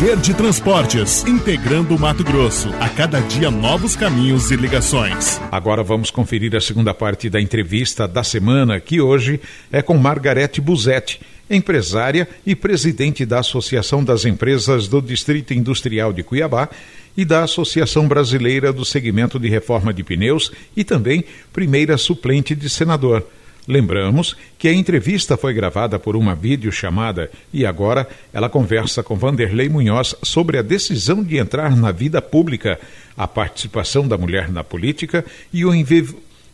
Verde Transportes, integrando o Mato Grosso. A cada dia novos caminhos e ligações. Agora vamos conferir a segunda parte da entrevista da semana, que hoje é com Margarete Buzetti, empresária e presidente da Associação das Empresas do Distrito Industrial de Cuiabá e da Associação Brasileira do Segmento de Reforma de Pneus e também primeira suplente de senador. Lembramos que a entrevista foi gravada por uma videochamada e agora ela conversa com Vanderlei Munhoz sobre a decisão de entrar na vida pública, a participação da mulher na política e o,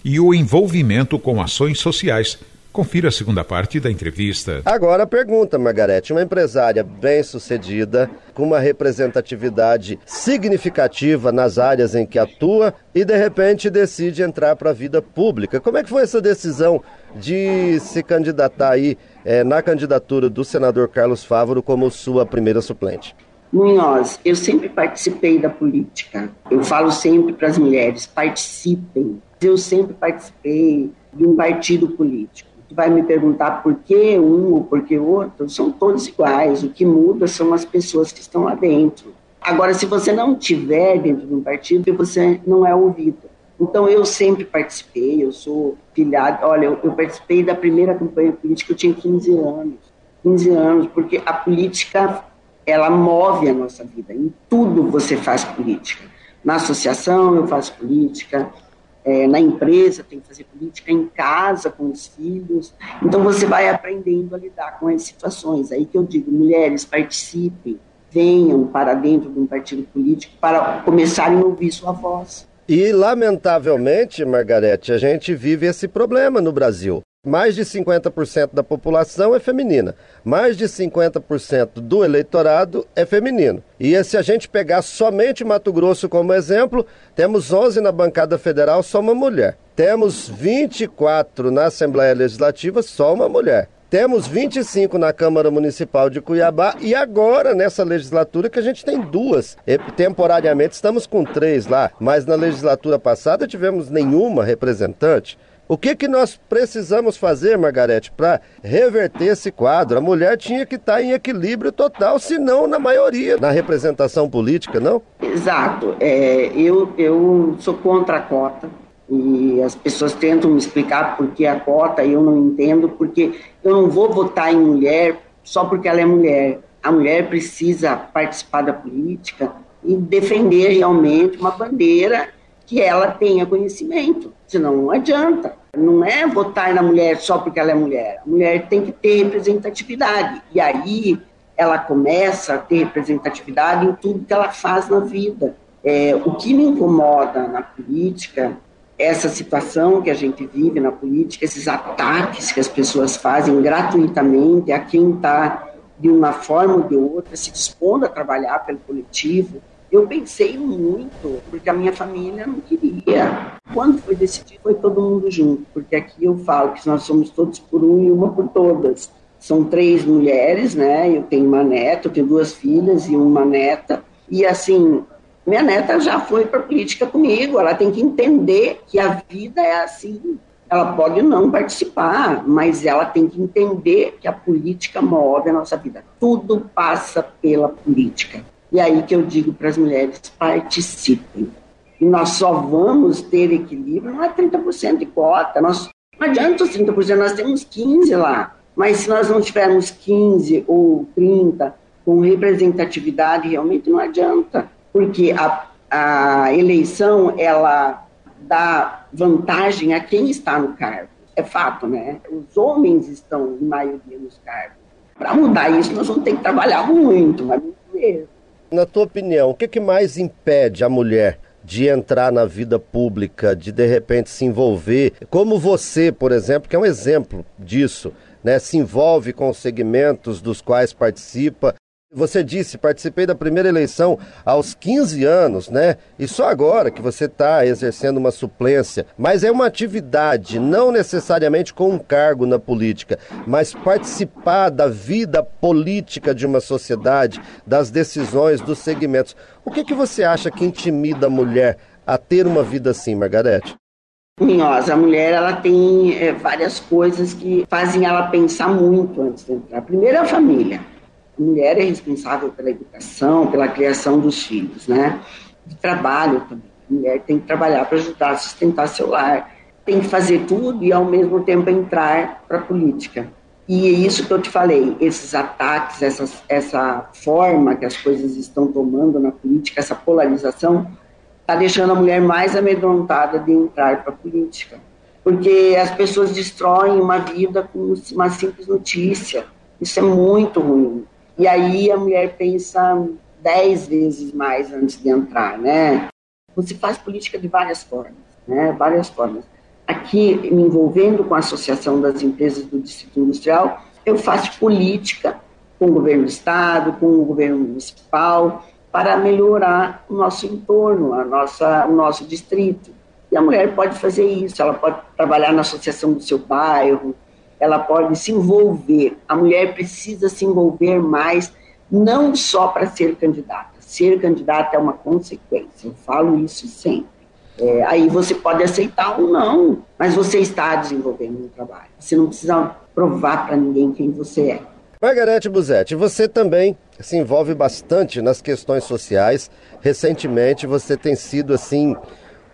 e o envolvimento com ações sociais. Confira a segunda parte da entrevista. Agora a pergunta, Margarete. Uma empresária bem-sucedida, com uma representatividade significativa nas áreas em que atua e de repente decide entrar para a vida pública. Como é que foi essa decisão de se candidatar aí é, na candidatura do senador Carlos Fávoro como sua primeira suplente? Munhoz, eu sempre participei da política. Eu falo sempre para as mulheres: participem. Eu sempre participei de um partido político vai me perguntar por que um ou por que outro, são todos iguais. O que muda são as pessoas que estão lá dentro. Agora, se você não tiver dentro de um partido, você não é ouvido. Então, eu sempre participei, eu sou filhada. Olha, eu, eu participei da primeira campanha política, eu tinha 15 anos. 15 anos, porque a política, ela move a nossa vida. Em tudo você faz política. Na associação, eu faço política é, na empresa, tem que fazer política em casa com os filhos. Então você vai aprendendo a lidar com as situações. Aí que eu digo, mulheres, participem, venham para dentro de um partido político para começarem a ouvir sua voz. E, lamentavelmente, Margarete, a gente vive esse problema no Brasil mais de 50% da população é feminina, mais de 50% do eleitorado é feminino. E se a gente pegar somente Mato Grosso como exemplo, temos 11 na bancada federal, só uma mulher. Temos 24 na Assembleia Legislativa, só uma mulher. Temos 25 na Câmara Municipal de Cuiabá e agora nessa legislatura que a gente tem duas. Temporariamente estamos com três lá, mas na legislatura passada tivemos nenhuma representante. O que, que nós precisamos fazer, Margarete, para reverter esse quadro? A mulher tinha que estar tá em equilíbrio total, se não na maioria, na representação política, não? Exato. É, eu, eu sou contra a cota e as pessoas tentam me explicar por que a cota eu não entendo, porque eu não vou votar em mulher só porque ela é mulher. A mulher precisa participar da política e defender realmente uma bandeira que ela tenha conhecimento, senão não adianta. Não é votar na mulher só porque ela é mulher. A mulher tem que ter representatividade. E aí ela começa a ter representatividade em tudo que ela faz na vida. É, o que me incomoda na política, essa situação que a gente vive na política, esses ataques que as pessoas fazem gratuitamente a quem está de uma forma ou de outra se dispondo a trabalhar pelo coletivo, eu pensei muito, porque a minha família não queria. Quando foi decidido, foi todo mundo junto, porque aqui eu falo que nós somos todos por um e uma por todas. São três mulheres, né? Eu tenho uma neta, eu tenho duas filhas e uma neta. E assim, minha neta já foi para política comigo. Ela tem que entender que a vida é assim. Ela pode não participar, mas ela tem que entender que a política move a nossa vida. Tudo passa pela política. E aí que eu digo para as mulheres: participem. Nós só vamos ter equilíbrio, não é 30% de cota. Nós, não adianta os 30%, nós temos 15% lá. Mas se nós não tivermos 15 ou 30 com representatividade, realmente não adianta. Porque a, a eleição, ela dá vantagem a quem está no cargo. É fato, né? Os homens estão, em maioria, nos cargos. Para mudar isso, nós vamos ter que trabalhar muito, mas muito mesmo. Na tua opinião, o que, que mais impede a mulher de entrar na vida pública, de de repente se envolver, como você, por exemplo, que é um exemplo disso, né? Se envolve com os segmentos dos quais participa você disse, participei da primeira eleição aos 15 anos, né? E só agora que você está exercendo uma suplência. Mas é uma atividade, não necessariamente com um cargo na política, mas participar da vida política de uma sociedade, das decisões, dos segmentos. O que, que você acha que intimida a mulher a ter uma vida assim, Margarete? Minhosa, a mulher ela tem é, várias coisas que fazem ela pensar muito antes de entrar. Primeiro, a família mulher é responsável pela educação, pela criação dos filhos, né? De trabalho também. A mulher tem que trabalhar para ajudar a sustentar seu lar. Tem que fazer tudo e, ao mesmo tempo, entrar para a política. E é isso que eu te falei, esses ataques, essa, forma que as coisas estão tomando na política, essa polarização, está deixando a mulher mais amedrontada de entrar para a política. Porque as pessoas destroem uma vida com uma simples notícia. Isso é muito ruim. E aí a mulher pensa dez vezes mais antes de entrar, né? Você faz política de várias formas, né? Várias formas aqui me envolvendo com a Associação das Empresas do Distrito Industrial, eu faço política com o governo do estado, com o governo municipal, para melhorar o nosso entorno, a nossa, o nosso distrito. E a mulher pode fazer isso, ela pode trabalhar na associação do seu bairro, ela pode se envolver. A mulher precisa se envolver mais, não só para ser candidata. Ser candidata é uma consequência, eu falo isso sempre. É, aí você pode aceitar ou não, mas você está desenvolvendo um trabalho. Você não precisa provar para ninguém quem você é. Margarete Buzetti, você também se envolve bastante nas questões sociais. Recentemente você tem sido assim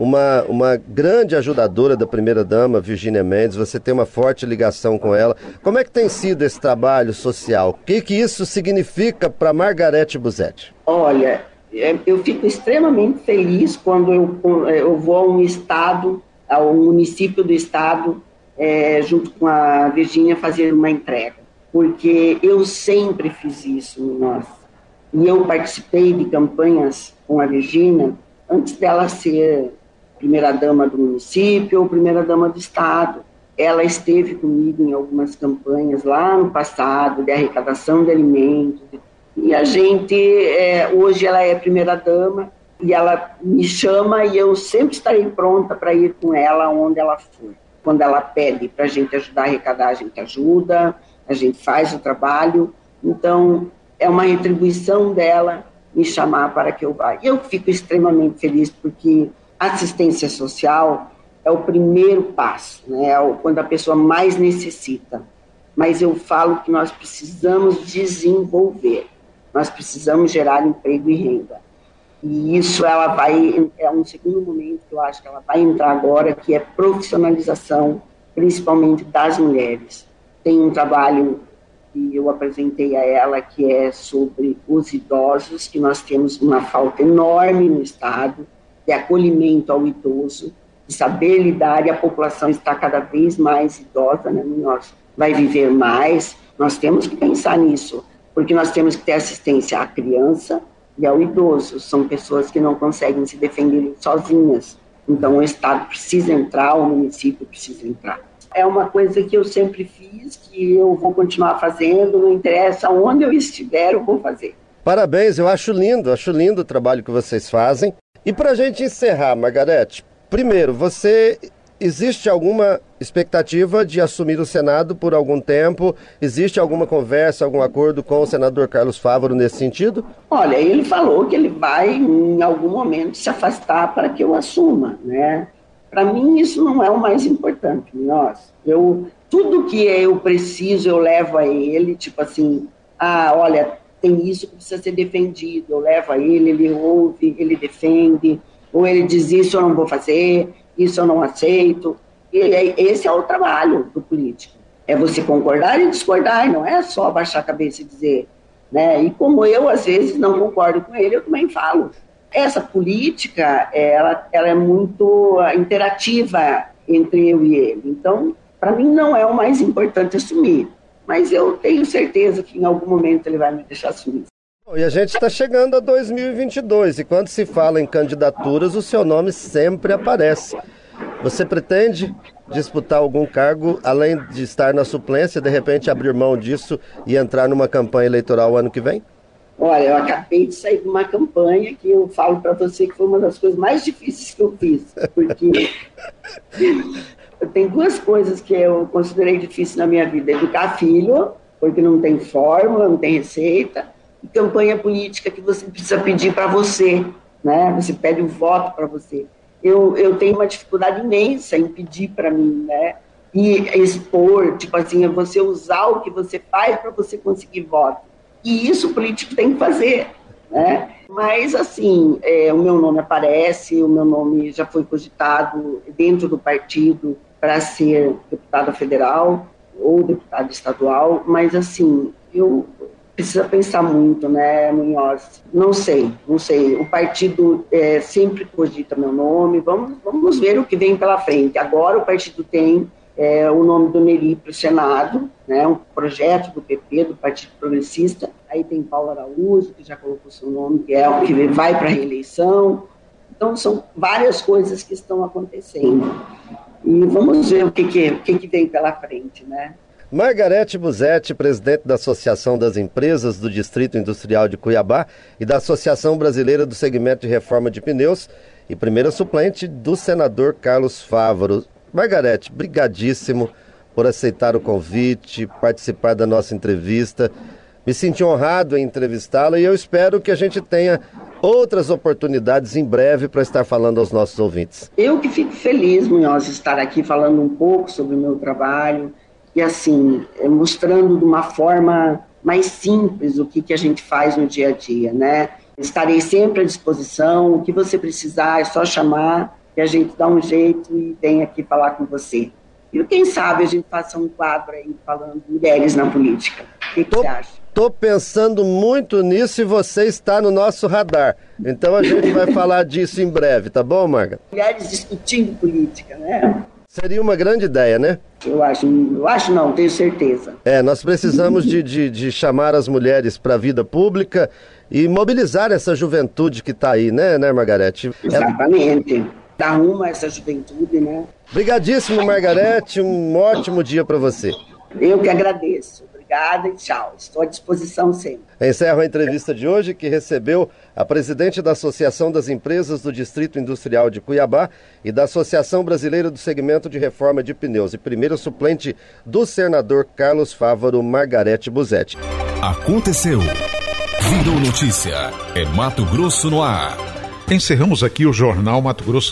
uma, uma grande ajudadora da primeira-dama, Virginia Mendes, você tem uma forte ligação com ela. Como é que tem sido esse trabalho social? O que, que isso significa para Margarete Buzetti? Olha, é, eu fico extremamente feliz quando eu, é, eu vou a um estado, ao município do estado, é, junto com a Virgínia, fazer uma entrega, porque eu sempre fiz isso no nosso. E eu participei de campanhas com a Virgínia antes dela ser primeira-dama do município ou primeira-dama do estado. Ela esteve comigo em algumas campanhas lá no passado, de arrecadação de alimentos, e a gente, é, hoje ela é primeira dama e ela me chama e eu sempre estarei pronta para ir com ela onde ela for. Quando ela pede para a gente ajudar a arrecadar, a gente ajuda, a gente faz o trabalho. Então, é uma retribuição dela me chamar para que eu vá. E eu fico extremamente feliz porque assistência social é o primeiro passo, né? É quando a pessoa mais necessita. Mas eu falo que nós precisamos desenvolver. Nós precisamos gerar emprego e renda. E isso ela vai é um segundo momento que eu acho que ela vai entrar agora, que é profissionalização, principalmente das mulheres. Tem um trabalho que eu apresentei a ela que é sobre os idosos, que nós temos uma falta enorme no estado de acolhimento ao idoso, de saber lidar, e a população está cada vez mais idosa, né? Nós vai viver mais, nós temos que pensar nisso porque nós temos que ter assistência à criança e ao idoso. São pessoas que não conseguem se defender sozinhas. Então, o Estado precisa entrar, o município precisa entrar. É uma coisa que eu sempre fiz, que eu vou continuar fazendo, não interessa onde eu estiver, eu vou fazer. Parabéns, eu acho lindo, acho lindo o trabalho que vocês fazem. E para a gente encerrar, Margarete, primeiro, você Existe alguma expectativa de assumir o Senado por algum tempo? Existe alguma conversa, algum acordo com o senador Carlos Fávaro nesse sentido? Olha, ele falou que ele vai, em algum momento, se afastar para que eu assuma, né? Para mim, isso não é o mais importante. Nós, eu, tudo que eu preciso, eu levo a ele, tipo assim, ah, olha, tem isso que precisa ser defendido, eu levo a ele, ele ouve, ele defende, ou ele diz isso eu não vou fazer, isso eu não aceito. E esse é o trabalho do político. É você concordar e discordar, não é só baixar a cabeça e dizer. Né? E como eu, às vezes, não concordo com ele, eu também falo. Essa política, ela, ela é muito interativa entre eu e ele. Então, para mim, não é o mais importante assumir. Mas eu tenho certeza que em algum momento ele vai me deixar assumir. E a gente está chegando a 2022 e quando se fala em candidaturas, o seu nome sempre aparece. Você pretende disputar algum cargo, além de estar na suplência, de repente abrir mão disso e entrar numa campanha eleitoral ano que vem? Olha, eu acabei de sair de uma campanha que eu falo para você que foi uma das coisas mais difíceis que eu fiz, porque tenho duas coisas que eu considerei difíceis na minha vida: educar filho, porque não tem fórmula, não tem receita, campanha política que você precisa pedir para você, né? Você pede o voto para você. Eu, eu tenho uma dificuldade imensa em pedir para mim, né? E expor, tipo assim, é você usar o que você faz para você conseguir voto. E isso o político tem que fazer, né? Mas, assim, é, o meu nome aparece, o meu nome já foi cogitado dentro do partido para ser deputada federal ou deputada estadual, mas, assim, eu precisa pensar muito, né, Munhoz? Não sei, não sei. O partido é, sempre cogita meu nome, vamos, vamos ver o que vem pela frente. Agora o partido tem é, o nome do Neri para o Senado, né, um projeto do PP, do Partido Progressista. Aí tem Paulo Araújo, que já colocou seu nome, que é o que vai para a reeleição. Então, são várias coisas que estão acontecendo. E vamos ver o que, que, o que, que vem pela frente, né? Margarete Buzetti, presidente da Associação das Empresas do Distrito Industrial de Cuiabá e da Associação Brasileira do Segmento de Reforma de Pneus e primeira suplente do senador Carlos Fávaro. Margarete, brigadíssimo por aceitar o convite, participar da nossa entrevista. Me senti honrado em entrevistá-la e eu espero que a gente tenha outras oportunidades em breve para estar falando aos nossos ouvintes. Eu que fico feliz, Munhoz, estar aqui falando um pouco sobre o meu trabalho e assim, eh, mostrando de uma forma mais simples o que, que a gente faz no dia a dia, né? Estarei sempre à disposição, o que você precisar é só chamar que a gente dá um jeito e vem aqui falar com você. E quem sabe a gente faça um quadro aí falando mulheres na política. O que, que você acha? Estou pensando muito nisso e você está no nosso radar. Então a gente vai falar disso em breve, tá bom, Marga? Mulheres discutindo política, né? Seria uma grande ideia, né? Eu acho, eu acho não, tenho certeza. É, nós precisamos de, de, de chamar as mulheres para a vida pública e mobilizar essa juventude que está aí, né, né, Margarete? Exatamente. Dar rumo a essa juventude, né? Obrigadíssimo, Margarete. Um ótimo dia para você. Eu que agradeço. Obrigada e tchau. Estou à disposição sempre. Encerro a entrevista de hoje que recebeu a presidente da Associação das Empresas do Distrito Industrial de Cuiabá e da Associação Brasileira do Segmento de Reforma de Pneus e primeiro suplente do senador Carlos Fávaro Margarete Buzetti. Aconteceu. Virou notícia. É Mato Grosso no ar. Encerramos aqui o Jornal Mato Grosso.